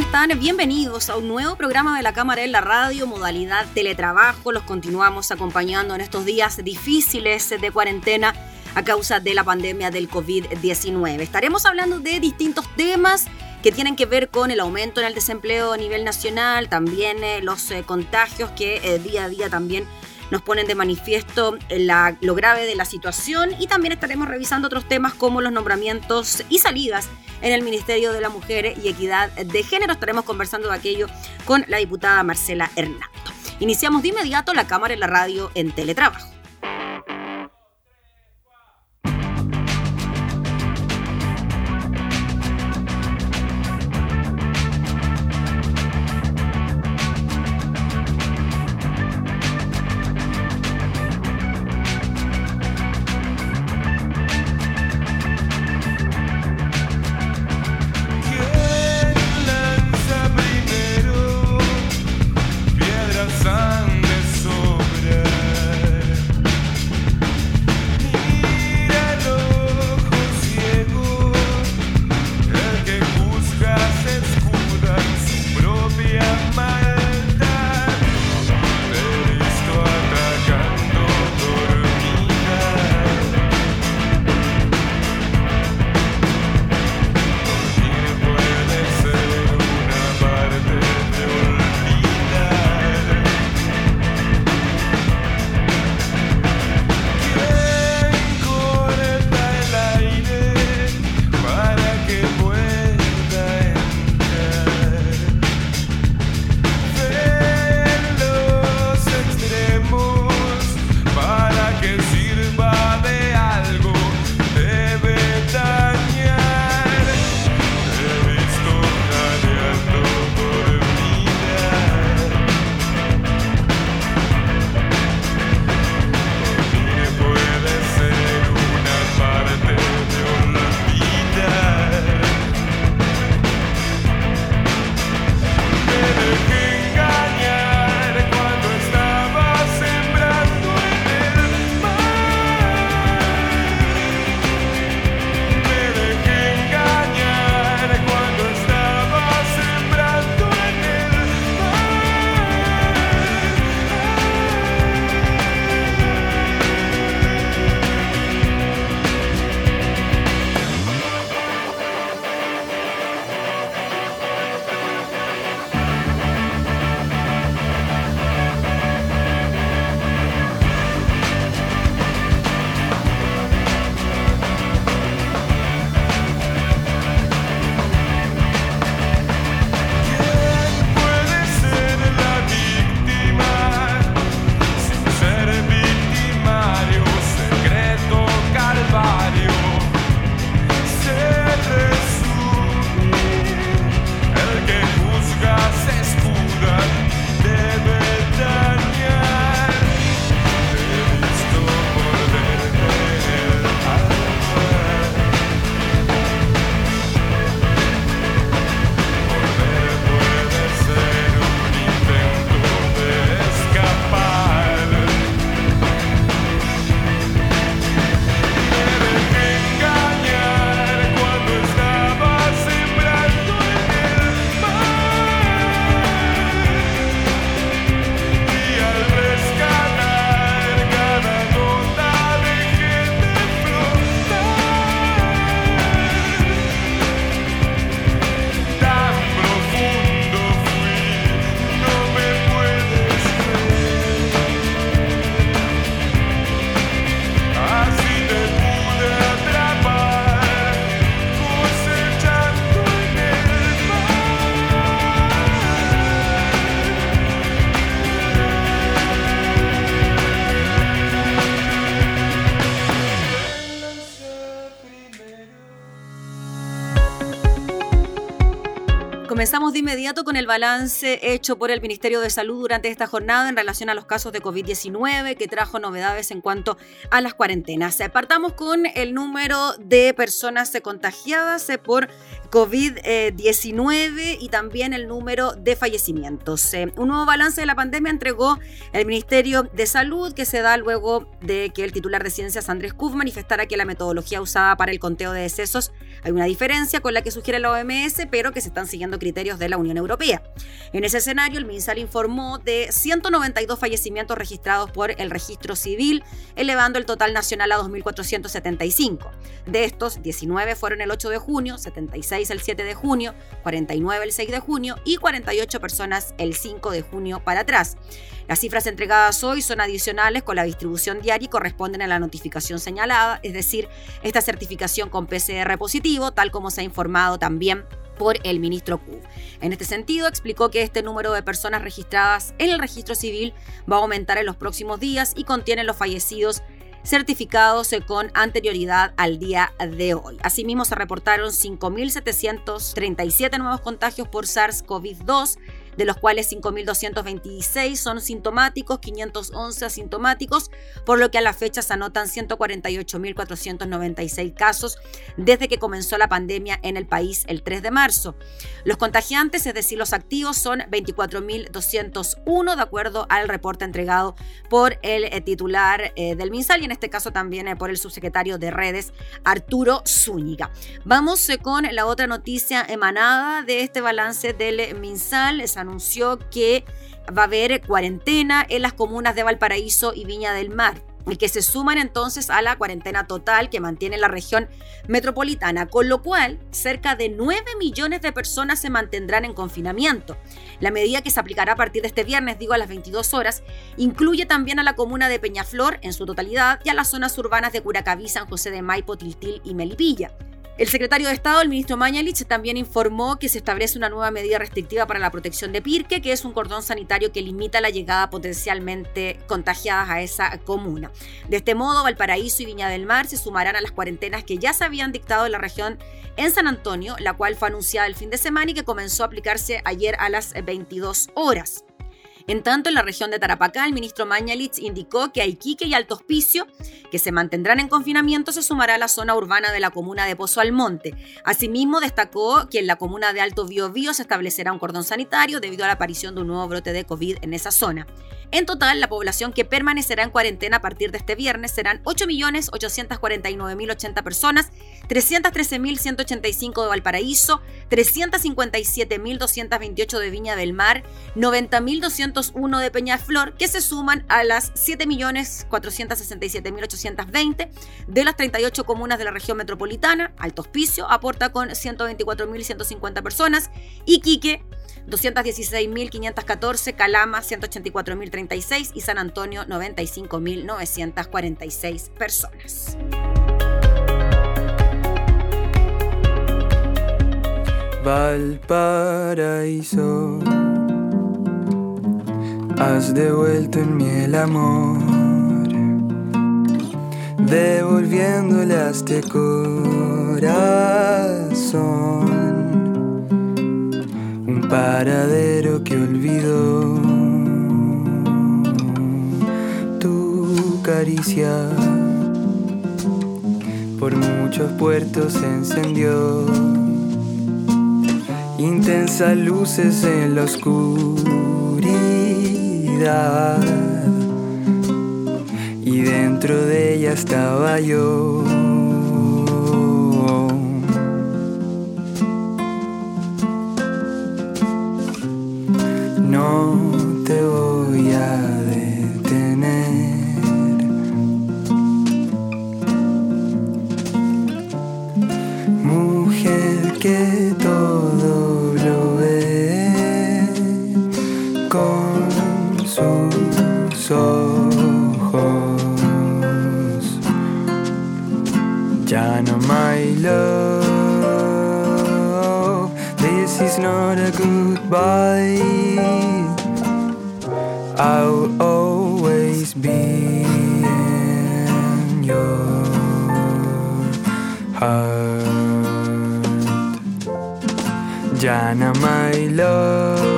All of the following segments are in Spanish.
¿Cómo están? Bienvenidos a un nuevo programa de la Cámara en la Radio, modalidad teletrabajo. Los continuamos acompañando en estos días difíciles de cuarentena a causa de la pandemia del COVID-19. Estaremos hablando de distintos temas que tienen que ver con el aumento en el desempleo a nivel nacional, también eh, los eh, contagios que eh, día a día también nos ponen de manifiesto la, lo grave de la situación y también estaremos revisando otros temas como los nombramientos y salidas en el Ministerio de la Mujer y Equidad de Género. Estaremos conversando de aquello con la diputada Marcela Hernando. Iniciamos de inmediato la cámara en la radio en teletrabajo. El balance hecho por el Ministerio de Salud durante esta jornada en relación a los casos de COVID-19 que trajo novedades en cuanto a las cuarentenas. Partamos con el número de personas contagiadas por COVID-19 y también el número de fallecimientos. Eh, un nuevo balance de la pandemia entregó el Ministerio de Salud que se da luego de que el titular de Ciencias Andrés Kuf manifestara que la metodología usada para el conteo de decesos hay una diferencia con la que sugiere la OMS, pero que se están siguiendo criterios de la Unión Europea. En ese escenario, el MinSal informó de 192 fallecimientos registrados por el registro civil, elevando el total nacional a 2.475. De estos, 19 fueron el 8 de junio, 76 el 7 de junio, 49 el 6 de junio y 48 personas el 5 de junio para atrás. Las cifras entregadas hoy son adicionales con la distribución diaria y corresponden a la notificación señalada, es decir, esta certificación con PCR positivo, tal como se ha informado también por el ministro Q. En este sentido, explicó que este número de personas registradas en el registro civil va a aumentar en los próximos días y contiene los fallecidos certificados con anterioridad al día de hoy. Asimismo, se reportaron 5.737 nuevos contagios por SARS-CoV-2 de los cuales 5.226 son sintomáticos, 511 asintomáticos, por lo que a la fecha se anotan 148.496 casos desde que comenzó la pandemia en el país el 3 de marzo. Los contagiantes, es decir, los activos, son 24.201 de acuerdo al reporte entregado por el eh, titular eh, del MinSal y en este caso también eh, por el subsecretario de redes, Arturo Zúñiga. Vamos con la otra noticia emanada de este balance del MinSal anunció que va a haber cuarentena en las comunas de Valparaíso y Viña del Mar y que se suman entonces a la cuarentena total que mantiene la región metropolitana, con lo cual cerca de 9 millones de personas se mantendrán en confinamiento. La medida que se aplicará a partir de este viernes, digo a las 22 horas, incluye también a la comuna de Peñaflor en su totalidad y a las zonas urbanas de Curacaví, San José de Maipo, Tiltil y Melipilla. El secretario de Estado, el ministro Mañalich, también informó que se establece una nueva medida restrictiva para la protección de Pirque, que es un cordón sanitario que limita la llegada potencialmente contagiadas a esa comuna. De este modo, Valparaíso y Viña del Mar se sumarán a las cuarentenas que ya se habían dictado en la región en San Antonio, la cual fue anunciada el fin de semana y que comenzó a aplicarse ayer a las 22 horas. En tanto, en la región de Tarapacá, el ministro Mañalich indicó que a Iquique y Alto Hospicio, que se mantendrán en confinamiento, se sumará a la zona urbana de la comuna de Pozo Almonte. Asimismo, destacó que en la comuna de Alto Biobío se establecerá un cordón sanitario debido a la aparición de un nuevo brote de COVID en esa zona. En total, la población que permanecerá en cuarentena a partir de este viernes serán 8.849.080 personas, 313.185 de Valparaíso, 357.228 de Viña del Mar, 90.201 de Peñaflor, que se suman a las 7.467.820 de las 38 comunas de la región metropolitana. Alto Hospicio aporta con 124.150 personas y Quique 216.514, Calama 184.036 y San Antonio 95.946 personas. Valparaíso, has devuelto en mí el amor, devolviéndole a este corazón paradero que olvidó. Tu caricia por muchos puertos se encendió. Intensas luces en la oscuridad. Y dentro de ella estaba yo. No te voy a detener. Mujer que todo lo ve con sus ojos. Ya no my love. This is not a goodbye. Heart. Jana, my love,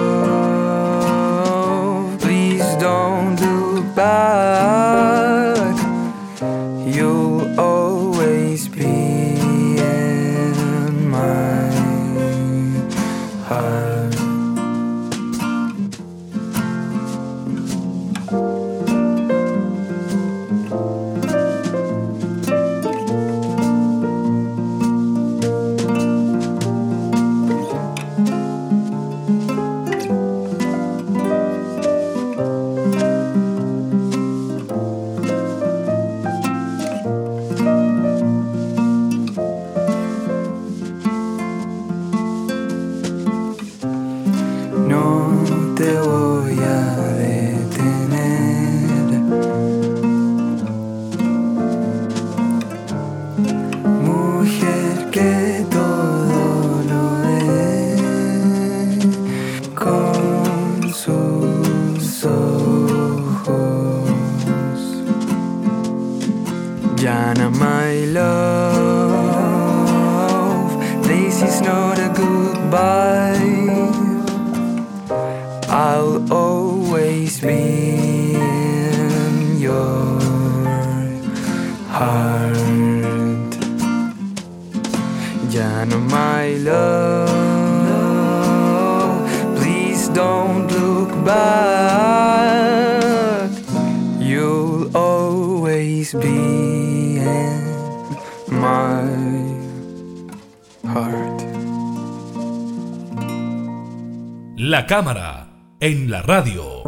cámara en la radio.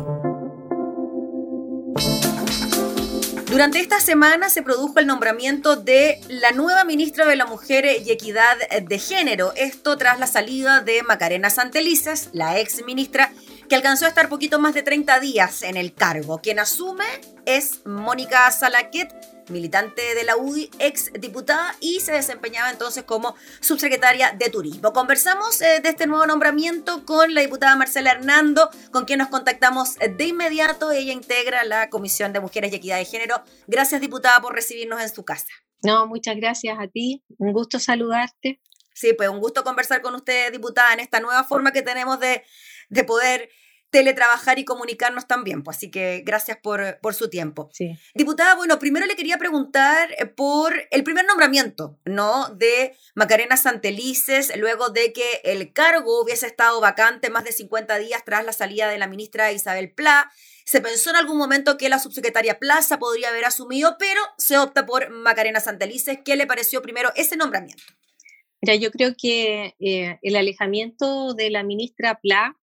Durante esta semana se produjo el nombramiento de la nueva ministra de la Mujer y Equidad de Género. Esto tras la salida de Macarena Santelices, la ex ministra, que alcanzó a estar poquito más de 30 días en el cargo. Quien asume es Mónica Salaquet, militante de la UDI, ex diputada y se desempeñaba entonces como subsecretaria de Turismo. Conversamos eh, de este nuevo nombramiento con la diputada Marcela Hernando, con quien nos contactamos de inmediato. Ella integra la Comisión de Mujeres y Equidad de Género. Gracias, diputada, por recibirnos en su casa. No, muchas gracias a ti. Un gusto saludarte. Sí, pues un gusto conversar con usted, diputada, en esta nueva forma que tenemos de, de poder teletrabajar y comunicarnos también. Pues, así que gracias por, por su tiempo. Sí. Diputada, bueno, primero le quería preguntar eh, por el primer nombramiento, ¿no? De Macarena Santelices, luego de que el cargo hubiese estado vacante más de 50 días tras la salida de la ministra Isabel Pla. Se pensó en algún momento que la subsecretaria Plaza podría haber asumido, pero se opta por Macarena Santelices. ¿Qué le pareció primero ese nombramiento? Mira, yo creo que eh, el alejamiento de la ministra Pla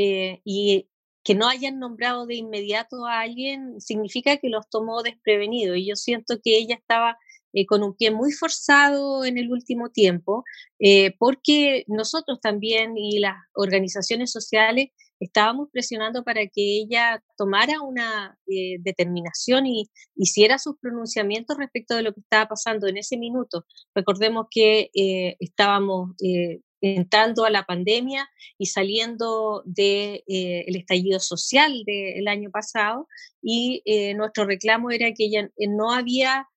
eh, y que no hayan nombrado de inmediato a alguien significa que los tomó desprevenidos. Y yo siento que ella estaba eh, con un pie muy forzado en el último tiempo, eh, porque nosotros también y las organizaciones sociales estábamos presionando para que ella tomara una eh, determinación y hiciera sus pronunciamientos respecto de lo que estaba pasando en ese minuto. Recordemos que eh, estábamos eh, entrando a la pandemia y saliendo del de, el estallido social del año pasado y nuestro reclamo era que ella no había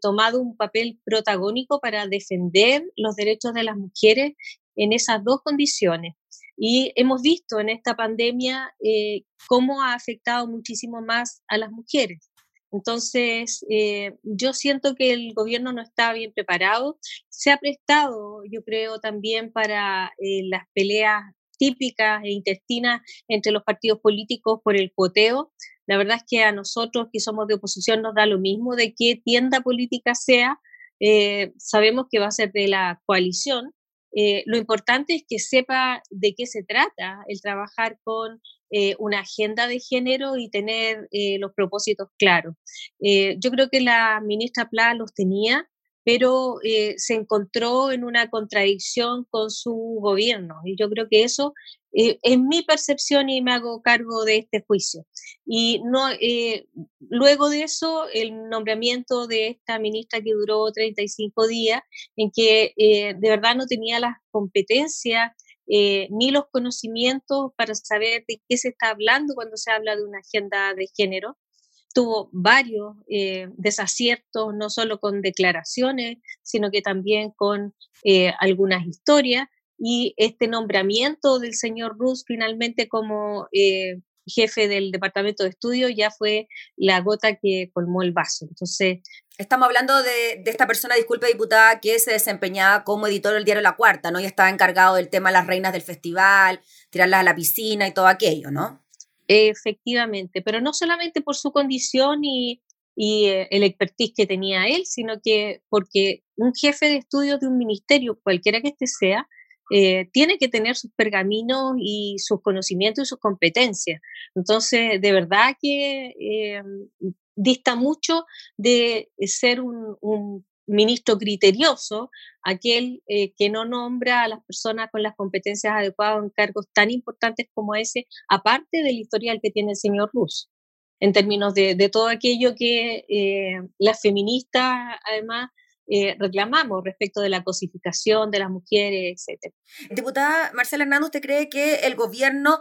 tomado un papel protagónico para defender los derechos de las mujeres en esas dos condiciones. Y hemos visto en esta pandemia eh, cómo ha afectado muchísimo más a las mujeres. Entonces, eh, yo siento que el gobierno no está bien preparado. Se ha prestado, yo creo, también para eh, las peleas típicas e intestinas entre los partidos políticos por el cuoteo. La verdad es que a nosotros que somos de oposición nos da lo mismo de qué tienda política sea. Eh, sabemos que va a ser de la coalición, eh, lo importante es que sepa de qué se trata el trabajar con eh, una agenda de género y tener eh, los propósitos claros. yo creo que la ministra Pla los tenía, pero se encontró en una contradicción con su gobierno y yo creo que eso eh, es mi percepción y me hago cargo de este juicio. Y no, eh, luego de eso, el nombramiento de esta ministra que duró 35 días, en que eh, de verdad no tenía las competencias eh, ni los conocimientos para saber de qué se está hablando cuando se habla de una agenda de género. Tuvo varios eh, desaciertos, no solo con declaraciones, sino que también con algunas historias y este nombramiento del señor Rus finalmente como eh, jefe del departamento de estudio ya fue la gota que colmó el vaso. Entonces, Estamos hablando de, de, esta persona, disculpe diputada, que se desempeñaba como editor del diario La Cuarta, ¿no? Y estaba encargado del tema de las reinas del festival, tirarlas a la piscina y todo aquello, ¿no? Efectivamente, pero no solamente por su condición y, y eh, el expertise que tenía él, sino que porque un jefe de estudios de un ministerio, cualquiera que este sea, eh, tiene que tener sus pergaminos y sus conocimientos y sus competencias. Entonces, de verdad que eh, dista mucho de ser un, un ministro criterioso, aquel eh, que no nombra a las personas con las competencias adecuadas en cargos tan importantes como ese, aparte del historial que tiene el señor Rus, en términos de, de todo aquello que eh, las feministas, además, eh, reclamamos respecto de la cosificación de las mujeres, etc. Diputada Marcela Hernández, ¿usted cree que el gobierno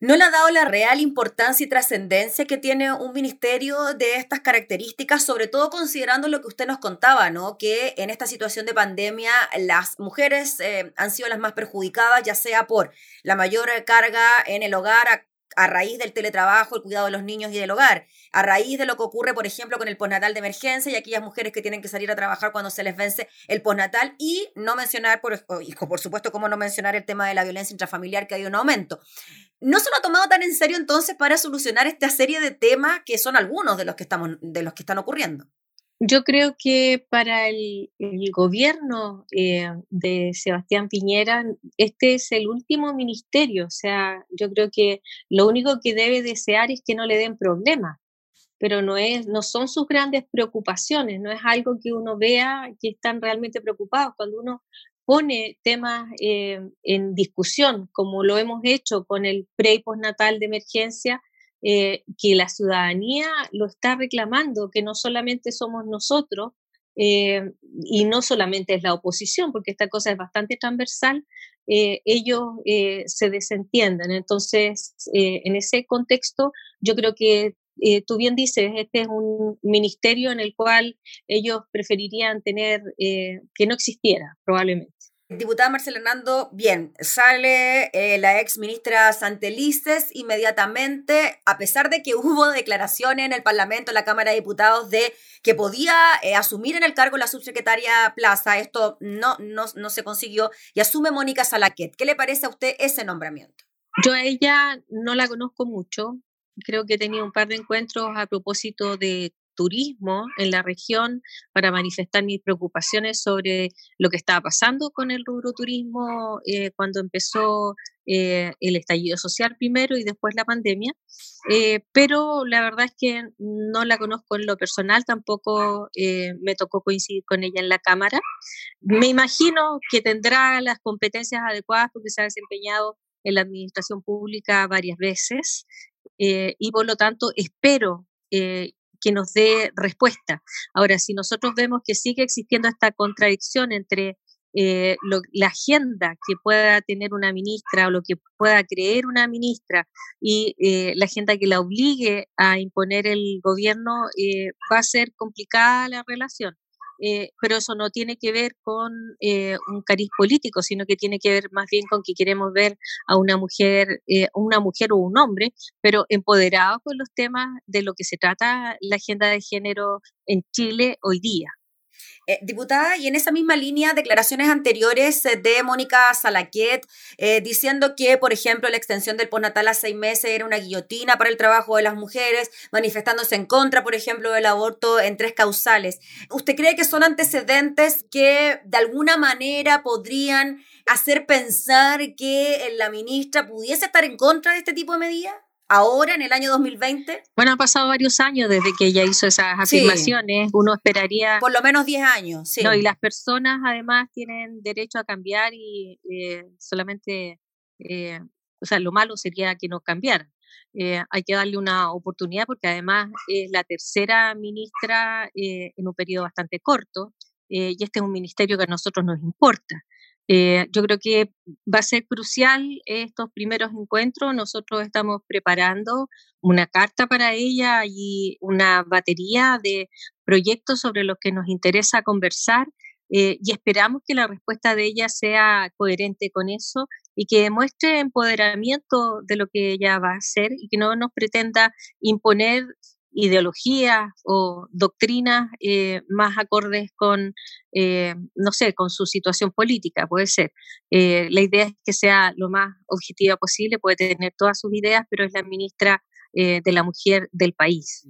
no le ha dado la real importancia y trascendencia que tiene un ministerio de estas características, sobre todo considerando lo que usted nos contaba, ¿no? Que en esta situación de pandemia las mujeres eh, han sido las más perjudicadas, ya sea por la mayor carga en el hogar a raíz del teletrabajo, el cuidado de los niños y del hogar, a raíz de lo que ocurre, por ejemplo, con el postnatal de emergencia y aquellas mujeres que tienen que salir a trabajar cuando se les vence el postnatal y no mencionar, por, por supuesto, cómo no mencionar el tema de la violencia intrafamiliar que hay un aumento. ¿No se lo ha tomado tan en serio entonces para solucionar esta serie de temas que son algunos de los que, estamos, de los que están ocurriendo? Yo creo que para el, gobierno eh, de Sebastián Piñera, este es el último ministerio. O sea, yo creo que lo único que debe desear es que no le den problemas, pero no, es, no son sus grandes preocupaciones, no es algo que uno vea que están realmente preocupados. Cuando uno pone temas eh, en discusión, como lo hemos hecho con el pre y postnatal de emergencia, eh, que la ciudadanía lo está reclamando, que no solamente somos nosotros eh, y no solamente es la oposición, porque esta cosa es bastante transversal, eh, ellos se desentienden. Entonces, en ese contexto, yo creo que tú bien dices, este es un ministerio en el cual ellos preferirían tener que no existiera, probablemente. Diputada Marcela Hernando, bien, sale eh, la ex ministra Santelices inmediatamente, a pesar de que hubo declaraciones en el Parlamento, en la Cámara de Diputados, de que podía eh, asumir en el cargo la subsecretaria Plaza, esto no, no, no se consiguió, y asume Mónica Salaquet. ¿Qué le parece a usted ese nombramiento? Yo a ella no la conozco mucho, creo que he tenido un par de encuentros a propósito de turismo en la región para manifestar mis preocupaciones sobre lo que estaba pasando con el rubro turismo eh, cuando empezó eh, el estallido social primero y después la pandemia. Eh, pero la verdad es que no la conozco en lo personal, tampoco me tocó coincidir con ella en la Cámara. Me imagino que tendrá las competencias adecuadas porque se ha desempeñado en la administración pública varias veces y por lo tanto espero que nos dé respuesta. Ahora, si nosotros vemos que sigue existiendo esta contradicción entre eh, la agenda que pueda tener una ministra o lo que pueda creer una ministra y eh, la agenda que la obligue a imponer el gobierno, eh, va a ser complicada la relación. Eh, pero eso no tiene que ver con eh, un cariz político, sino que tiene que ver más bien con que queremos ver a una mujer, eh, una mujer o un hombre, pero empoderado con los temas de lo que se trata la agenda de género en Chile hoy día. Eh, diputada, y en esa misma línea, declaraciones anteriores eh, de Mónica Salaquet eh, diciendo que, por ejemplo, la extensión del postnatal a seis meses era una guillotina para el trabajo de las mujeres, manifestándose en contra, por ejemplo, del aborto en tres causales. ¿Usted cree que son antecedentes que de alguna manera podrían hacer pensar que la ministra pudiese estar en contra de este tipo de medidas? Ahora, en el año 2020? Bueno, han pasado varios años desde que ella hizo esas afirmaciones. Uno esperaría... Por lo menos 10 años, sí. No, y las personas además tienen derecho a cambiar y eh, solamente, eh, o sea, lo malo sería que no cambiaran. Eh, hay que darle una oportunidad porque además es la tercera ministra en un periodo bastante corto y este es un ministerio que a nosotros nos importa. Eh, yo creo que va a ser crucial estos primeros encuentros. Nosotros estamos preparando una carta para ella y una batería de proyectos sobre los que nos interesa conversar eh, y esperamos que la respuesta de ella sea coherente con eso y que demuestre empoderamiento de lo que ella va a hacer y que no nos pretenda imponer ideologías o doctrinas eh, más acordes con, eh, no sé, con su situación política, puede ser. la idea es que sea lo más objetiva posible, puede tener todas sus ideas, pero es la ministra eh, de la mujer del país.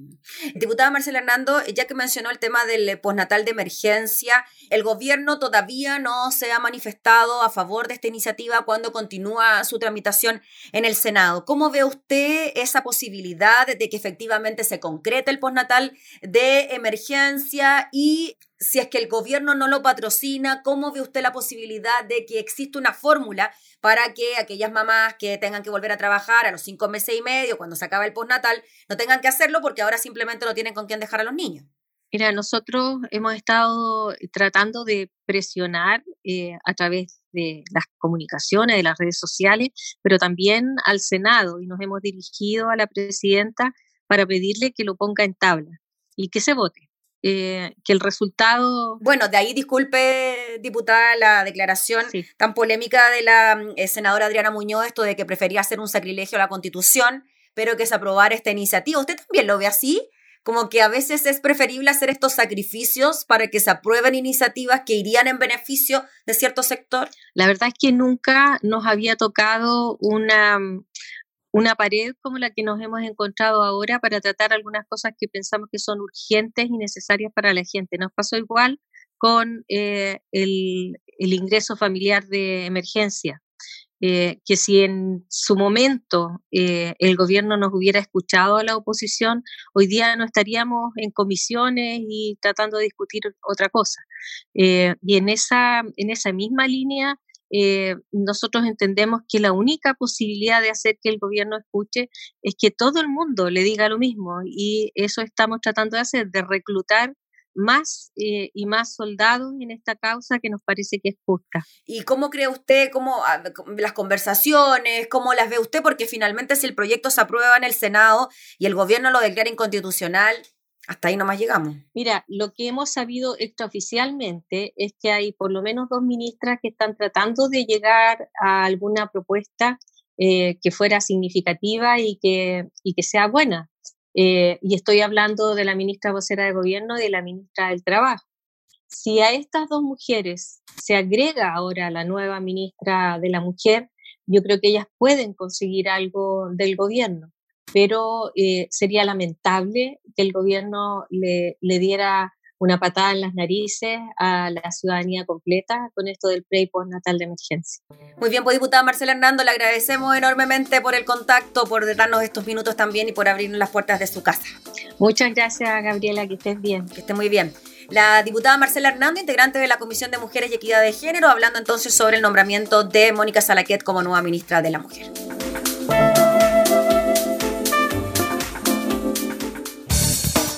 Diputada Marcela Hernando, ya que mencionó el tema del eh, postnatal de emergencia, el gobierno todavía no se ha manifestado a favor de esta iniciativa cuando continúa su tramitación en el Senado. ¿Cómo ve usted esa posibilidad de que efectivamente se concrete el postnatal de emergencia y si es que el gobierno no lo patrocina, ¿cómo ve usted la posibilidad de que exista una fórmula para que aquellas mamás que tengan que volver a trabajar a los cinco meses y medio, cuando se acaba el postnatal, no tengan que hacerlo porque ahora simplemente no tienen con quién dejar a los niños? Mira, nosotros hemos estado tratando de presionar eh, a través de las comunicaciones, de las redes sociales, pero también al Senado y nos hemos dirigido a la presidenta para pedirle que lo ponga en tabla y que se vote. Eh, que el resultado... Bueno, de ahí disculpe, diputada, la declaración tan polémica de la mm, eh, senadora Adriana Muñoz, esto de que prefería hacer un sacrilegio a la Constitución, pero que se aprobara esta iniciativa. ¿Usted también lo ve así? Como que a veces es preferible hacer estos sacrificios para que se aprueben iniciativas que irían en beneficio de cierto sector. La verdad es que nunca nos había tocado una, mm, una pared como la que nos hemos encontrado ahora para tratar algunas cosas que pensamos que son urgentes y necesarias para la gente. Nos pasó igual con eh, el, ingreso familiar de emergencia, eh, que si en su momento eh, el gobierno nos hubiera escuchado a la oposición, hoy día no estaríamos en comisiones y tratando de discutir otra cosa. y en esa, en esa misma línea, eh, nosotros entendemos que la única posibilidad de hacer que el gobierno escuche es que todo el mundo le diga lo mismo y eso estamos tratando de hacer, de reclutar más eh, y más soldados en esta causa que nos parece que es justa. ¿Y cómo cree usted, cómo ah, las conversaciones, cómo las ve usted? Porque finalmente si el proyecto se aprueba en el Senado y el gobierno lo declara inconstitucional, hasta ahí nomás llegamos. Mira, lo que hemos sabido extraoficialmente es que hay por lo menos dos ministras que están tratando de llegar a alguna propuesta eh, que fuera significativa y que, y que sea buena. Eh, y estoy hablando de la ministra vocera de gobierno y de la ministra del Trabajo. Si a estas dos mujeres se agrega ahora la nueva ministra de la Mujer, yo creo que ellas pueden conseguir algo del gobierno pero eh, sería lamentable que el gobierno le, diera una patada en las narices a la ciudadanía completa con esto del pre y natal de emergencia. Muy bien, pues diputada Marcela Hernando, le agradecemos enormemente por el contacto, por darnos estos minutos también y por abrirnos las puertas de su casa. Muchas gracias, Gabriela, que estés bien. Que esté muy bien. La diputada Marcela Hernando, integrante de la Comisión de Mujeres y Equidad de Género, hablando entonces sobre el nombramiento de Mónica Salaquet como nueva ministra de la Mujer.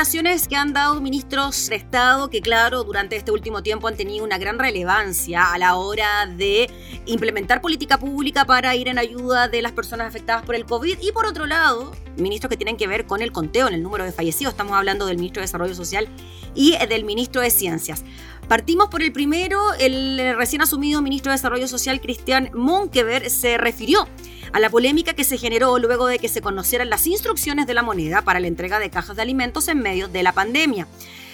Declaraciones que han dado ministros de Estado que, claro, durante este último tiempo han tenido una gran relevancia a la hora de implementar política pública para ir en ayuda de las personas afectadas por el COVID. Y por otro lado, ministros que tienen que ver con el conteo en el número de fallecidos. Estamos hablando del ministro de Desarrollo Social y del ministro de Ciencias. Partimos por el primero, el recién asumido ministro de Desarrollo Social, Cristian Monkever, se refirió a la polémica que se generó luego de que se conocieran las instrucciones de la moneda para la entrega de cajas de alimentos en medio de la pandemia.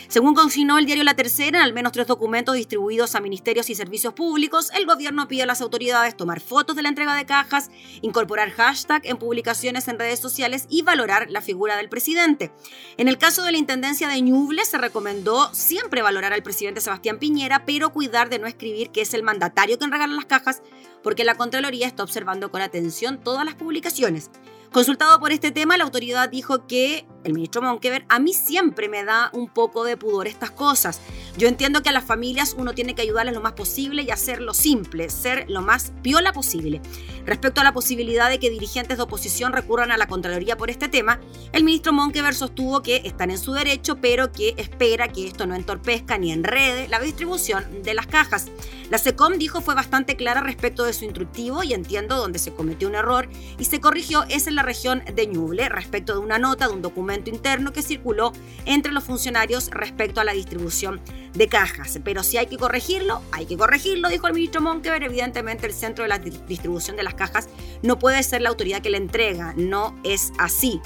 Según consignó el diario La Tercera, en al menos tres documentos distribuidos a ministerios y servicios públicos, el gobierno pide a las autoridades tomar fotos de la entrega de cajas, incorporar hashtag en publicaciones en redes sociales y valorar la figura del presidente. En el caso de la Intendencia de Ñuble, se recomendó siempre valorar al presidente Sebastián Piñera, pero cuidar de no escribir que es el mandatario quien regala las cajas, porque la Contraloría está observando con atención todas las publicaciones. Consultado por este tema, la autoridad dijo que el ministro Monkever, a mí siempre me da un poco de pudor estas cosas. Yo entiendo que a las familias uno tiene que ayudarles lo más posible y hacerlo simple, ser lo más piola posible. Respecto a la posibilidad de que dirigentes de oposición recurran a la Contraloría por este tema, el ministro Monkever sostuvo que están en su derecho, pero que espera que esto no entorpezca ni enrede la distribución de las cajas. La SECOM dijo fue bastante clara respecto de su instructivo y entiendo donde se cometió un error y se corrigió es en la región de Ñuble respecto de una nota de un documento interno que circuló entre los funcionarios respecto a la distribución de cajas. Pero si hay que corregirlo, hay que corregirlo, dijo el ministro Monkever. Evidentemente el centro de la distribución de las cajas no puede ser la autoridad que la entrega, no es así.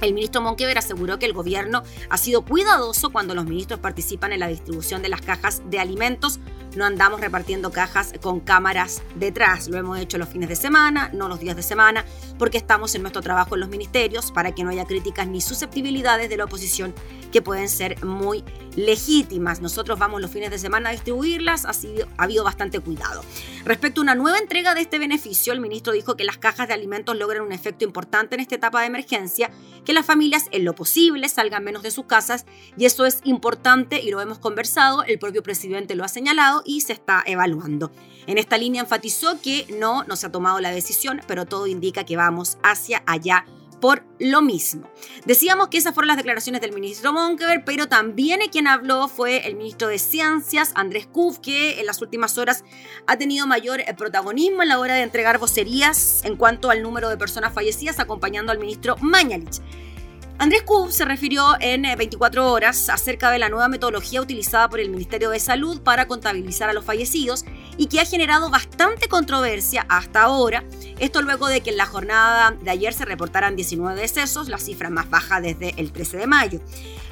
El ministro Monkever aseguró que el gobierno ha sido cuidadoso cuando los ministros participan en la distribución de las cajas de alimentos no andamos repartiendo cajas con cámaras detrás. Lo hemos hecho los fines de semana, no los días de semana, porque estamos en nuestro trabajo en los ministerios para que no haya críticas ni susceptibilidades de la oposición que pueden ser muy legítimas. Nosotros vamos los fines de semana a distribuirlas, sido, ha habido bastante cuidado. Respecto a una nueva entrega de este beneficio, el ministro dijo que las cajas de alimentos logran un efecto importante en esta etapa de emergencia, que las familias en lo posible salgan menos de sus casas y eso es importante y lo hemos conversado, el propio presidente lo ha señalado y se está evaluando. En esta línea enfatizó que no, no se ha tomado la decisión, pero todo indica que vamos hacia allá por lo mismo. Decíamos que esas fueron las declaraciones del ministro Monkever, pero también quien habló fue el ministro de Ciencias, Andrés Kuf, que en las últimas horas ha tenido mayor eh, protagonismo en la hora de entregar vocerías en cuanto al número de personas fallecidas, acompañando al ministro Mañalich. Andrés Kub se refirió en 24 eh, horas acerca de la nueva metodología utilizada por el Ministerio de Salud para contabilizar a los fallecidos y que ha generado bastante controversia hasta ahora. Esto luego de que en la jornada de ayer se reportaran 19 decesos, la cifra más baja desde el 13 de mayo.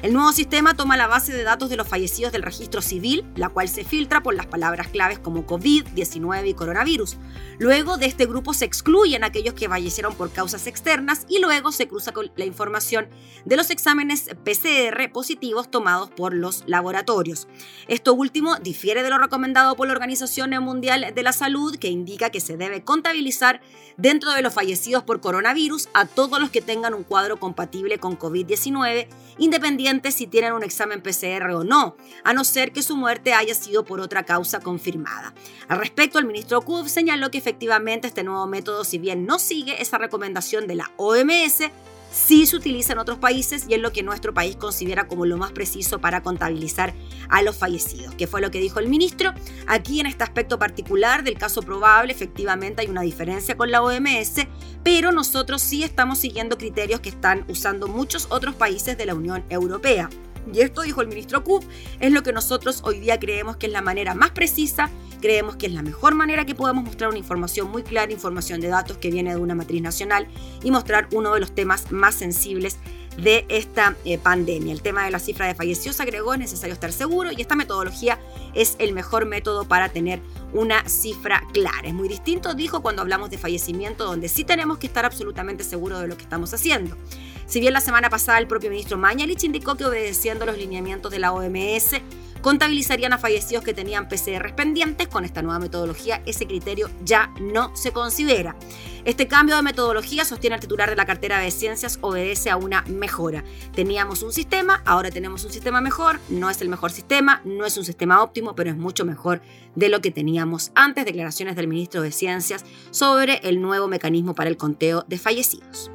El nuevo sistema toma la base de datos de los fallecidos del registro civil, la cual se filtra por las palabras claves como COVID-19 y coronavirus. Luego de este grupo se excluyen aquellos que fallecieron por causas externas y luego se cruza con la información de los exámenes PCR positivos tomados por los laboratorios. Esto último difiere de lo recomendado por la Organización Mundial de la Salud, que indica que se debe contabilizar dentro de los fallecidos por coronavirus a todos los que tengan un cuadro compatible con COVID-19, independiente si tienen un examen PCR o no, a no ser que su muerte haya sido por otra causa confirmada. Al respecto, el ministro Kuf señaló que efectivamente este nuevo método, si bien no sigue esa recomendación de la OMS, sí se utiliza en otros países y es lo que nuestro país considera como lo más preciso para contabilizar a los fallecidos, que fue lo que dijo el ministro. Aquí en este aspecto particular del caso probable, efectivamente hay una diferencia con la OMS, pero nosotros sí estamos siguiendo criterios que están usando muchos otros países de la Unión Europea. Y esto, dijo el ministro Kub, es lo que nosotros hoy día creemos que es la manera más precisa, creemos que es la mejor manera que podemos mostrar una información muy clara, información de datos que viene de una matriz nacional y mostrar uno de los temas más sensibles de esta eh, pandemia. El tema de la cifra de fallecidos agregó es necesario estar seguro y esta metodología es el mejor método para tener una cifra clara. Es muy distinto, dijo, cuando hablamos de fallecimiento, donde sí tenemos que estar absolutamente seguros de lo que estamos haciendo. Si bien la semana pasada el propio ministro Mañalich indicó que obedeciendo los lineamientos de la OMS, contabilizarían a fallecidos que tenían PCR pendientes. Con esta nueva metodología, ese criterio ya no se considera. Este cambio de metodología, sostiene el titular de la cartera de ciencias, obedece a una mejora. Teníamos un sistema, ahora tenemos un sistema mejor. No es el mejor sistema, no es un sistema óptimo, pero es mucho mejor de lo que teníamos antes. Declaraciones del ministro de Ciencias sobre el nuevo mecanismo para el conteo de fallecidos.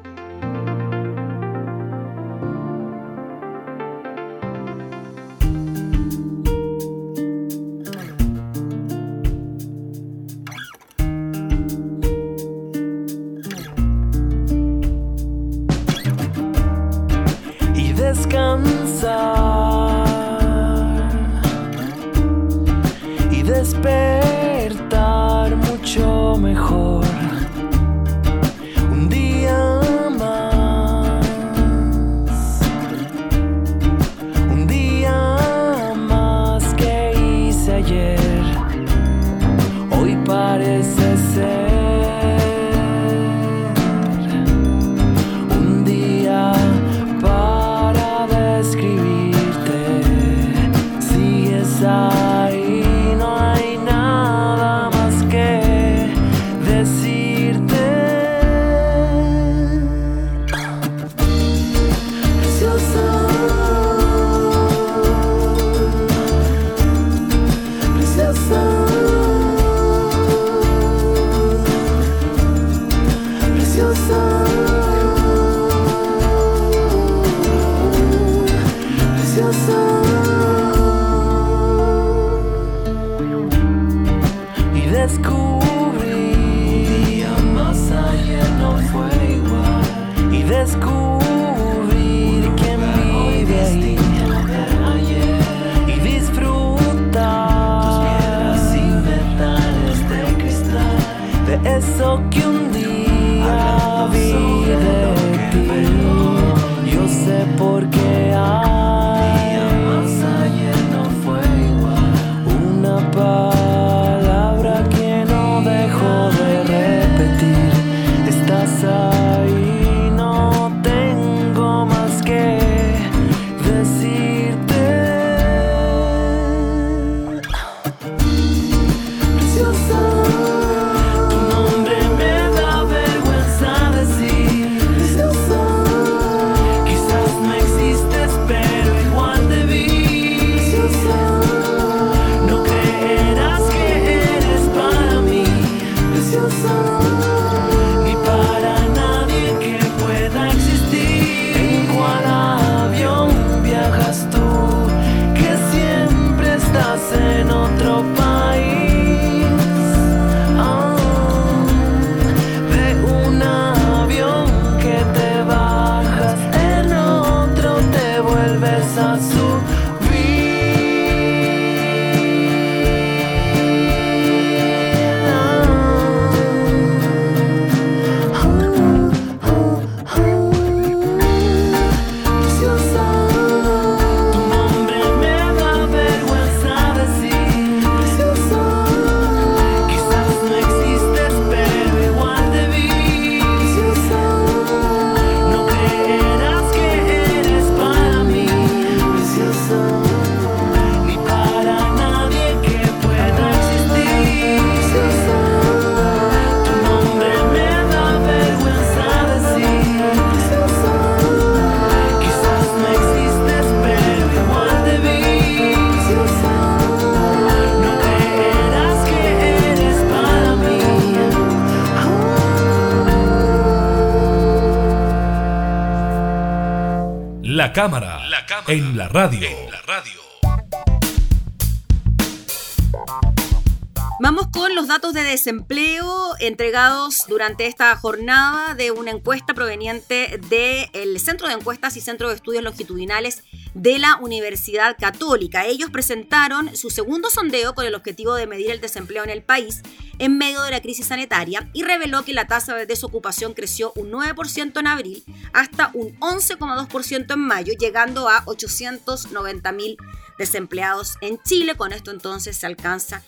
Y La cámara, en la radio. Vamos con los datos de desempleo entregados durante esta jornada de una encuesta proveniente del Centro de Encuestas y Centro de Estudios Longitudinales de la Universidad Católica. Ellos presentaron su segundo sondeo con el objetivo de medir el desempleo en el país en medio de la crisis sanitaria y reveló que la tasa de desocupación creció un 9% en abril hasta un 11,2% en mayo, llegando a 890 mil desempleados en Chile. Con esto entonces se alcanza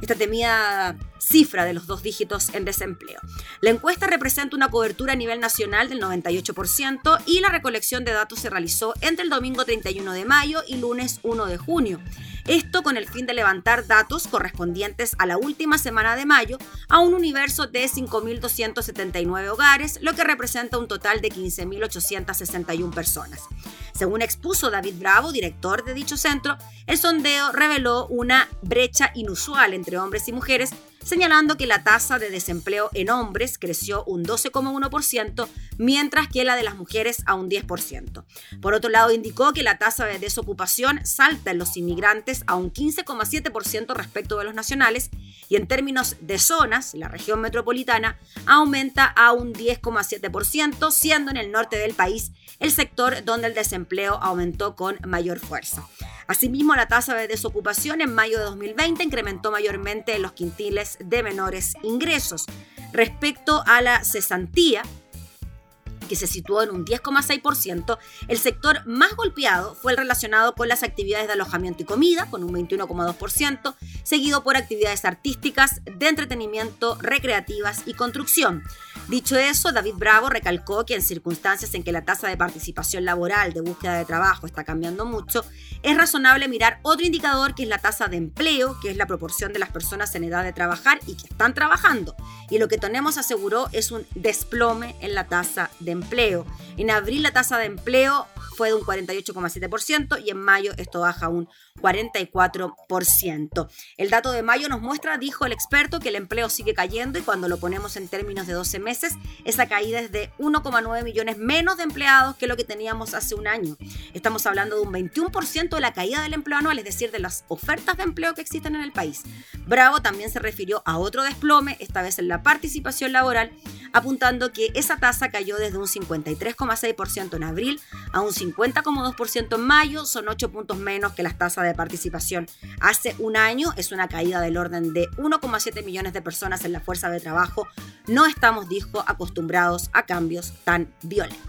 esta temida cifra de los dos dígitos en desempleo. La encuesta representa una cobertura a nivel nacional del 98% y la recolección de datos se realizó entre el domingo 31 de mayo y lunes 1 de junio. Esto con el fin de levantar datos correspondientes a la última semana de mayo a un universo de 5.279 hogares, lo que representa un total de 15.861 personas. Según expuso David Bravo, director de dicho centro, el sondeo reveló una brecha inusual entre hombres y mujeres, señalando que la tasa de desempleo en hombres creció un 12,1%, mientras que la de las mujeres a un 10%. Por otro lado, indicó que la tasa de desocupación salta en los inmigrantes a un 15,7% respecto de los nacionales y en términos de zonas, la región metropolitana aumenta a un 10,7%, siendo en el norte del país el sector donde el desempleo aumentó con mayor fuerza. Asimismo, la tasa de desocupación en mayo de 2020 incrementó mayormente en los quintiles de menores ingresos. Respecto a la cesantía, que se situó en un 10,6%, el sector más golpeado fue el relacionado con las actividades de alojamiento y comida, con un 21,2%, seguido por actividades artísticas, de entretenimiento, recreativas y construcción. Dicho eso, David Bravo recalcó que en circunstancias en que la tasa de participación laboral de búsqueda de trabajo está cambiando mucho, es razonable mirar otro indicador que es la tasa de empleo, que es la proporción de las personas en edad de trabajar y que están trabajando. Y lo que tenemos aseguró es un desplome en la tasa de empleo. En abril la tasa de empleo fue de un 48,7% y en mayo esto baja un 44%. El dato de mayo nos muestra, dijo el experto, que el empleo sigue cayendo y cuando lo ponemos en términos de 12 meses, esa caída es de 1,9 millones menos de empleados que lo que teníamos hace un año. Estamos hablando de un 21% de la caída del empleo anual, es decir, de las ofertas de empleo que existen en el país. Bravo también se refirió a otro desplome, esta vez en la participación laboral, apuntando que esa tasa cayó desde un 53,6% en abril a un 50,2% en mayo, son 8 puntos menos que las tasas de participación hace un año, es una caída del orden de 1,7 millones de personas en la fuerza de trabajo. No estamos, dijo, acostumbrados a cambios tan violentos.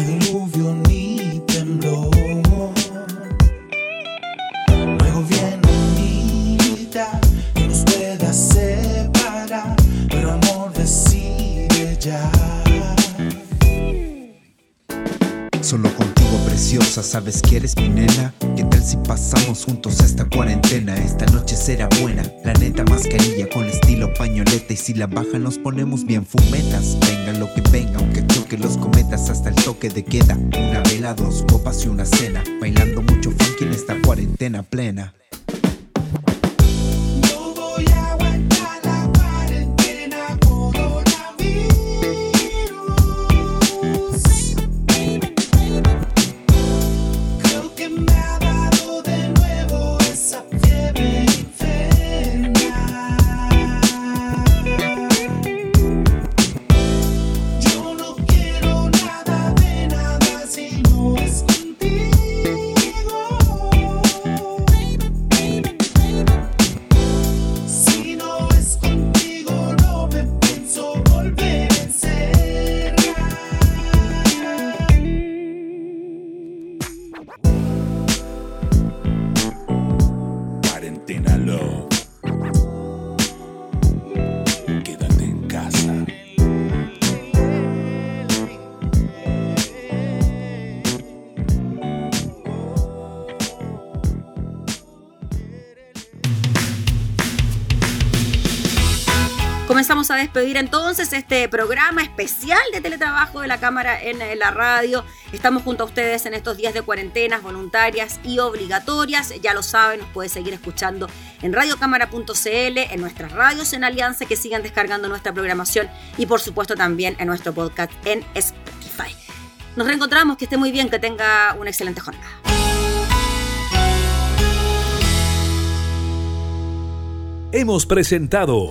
I will move your knees. Sabes que eres mi nena. ¿Qué tal si pasamos juntos esta cuarentena? Esta noche será buena. La neta mascarilla con estilo pañoleta. Y si la bajan nos ponemos bien fumetas. Venga lo que venga, aunque choque los cometas hasta el toque de queda. Una vela, dos copas y una cena. Bailando mucho funk en esta cuarentena plena. something I love. vamos a despedir entonces este programa especial de teletrabajo de la Cámara en eh, la radio. Estamos junto a ustedes en estos días de cuarentenas voluntarias y obligatorias. Ya lo saben, nos pueden seguir escuchando en radiocámara.cl, en nuestras radios en Alianza que sigan descargando nuestra programación y por supuesto también en nuestro podcast en Spotify. Nos reencontramos, que esté muy bien, que tenga una excelente jornada. Hemos presentado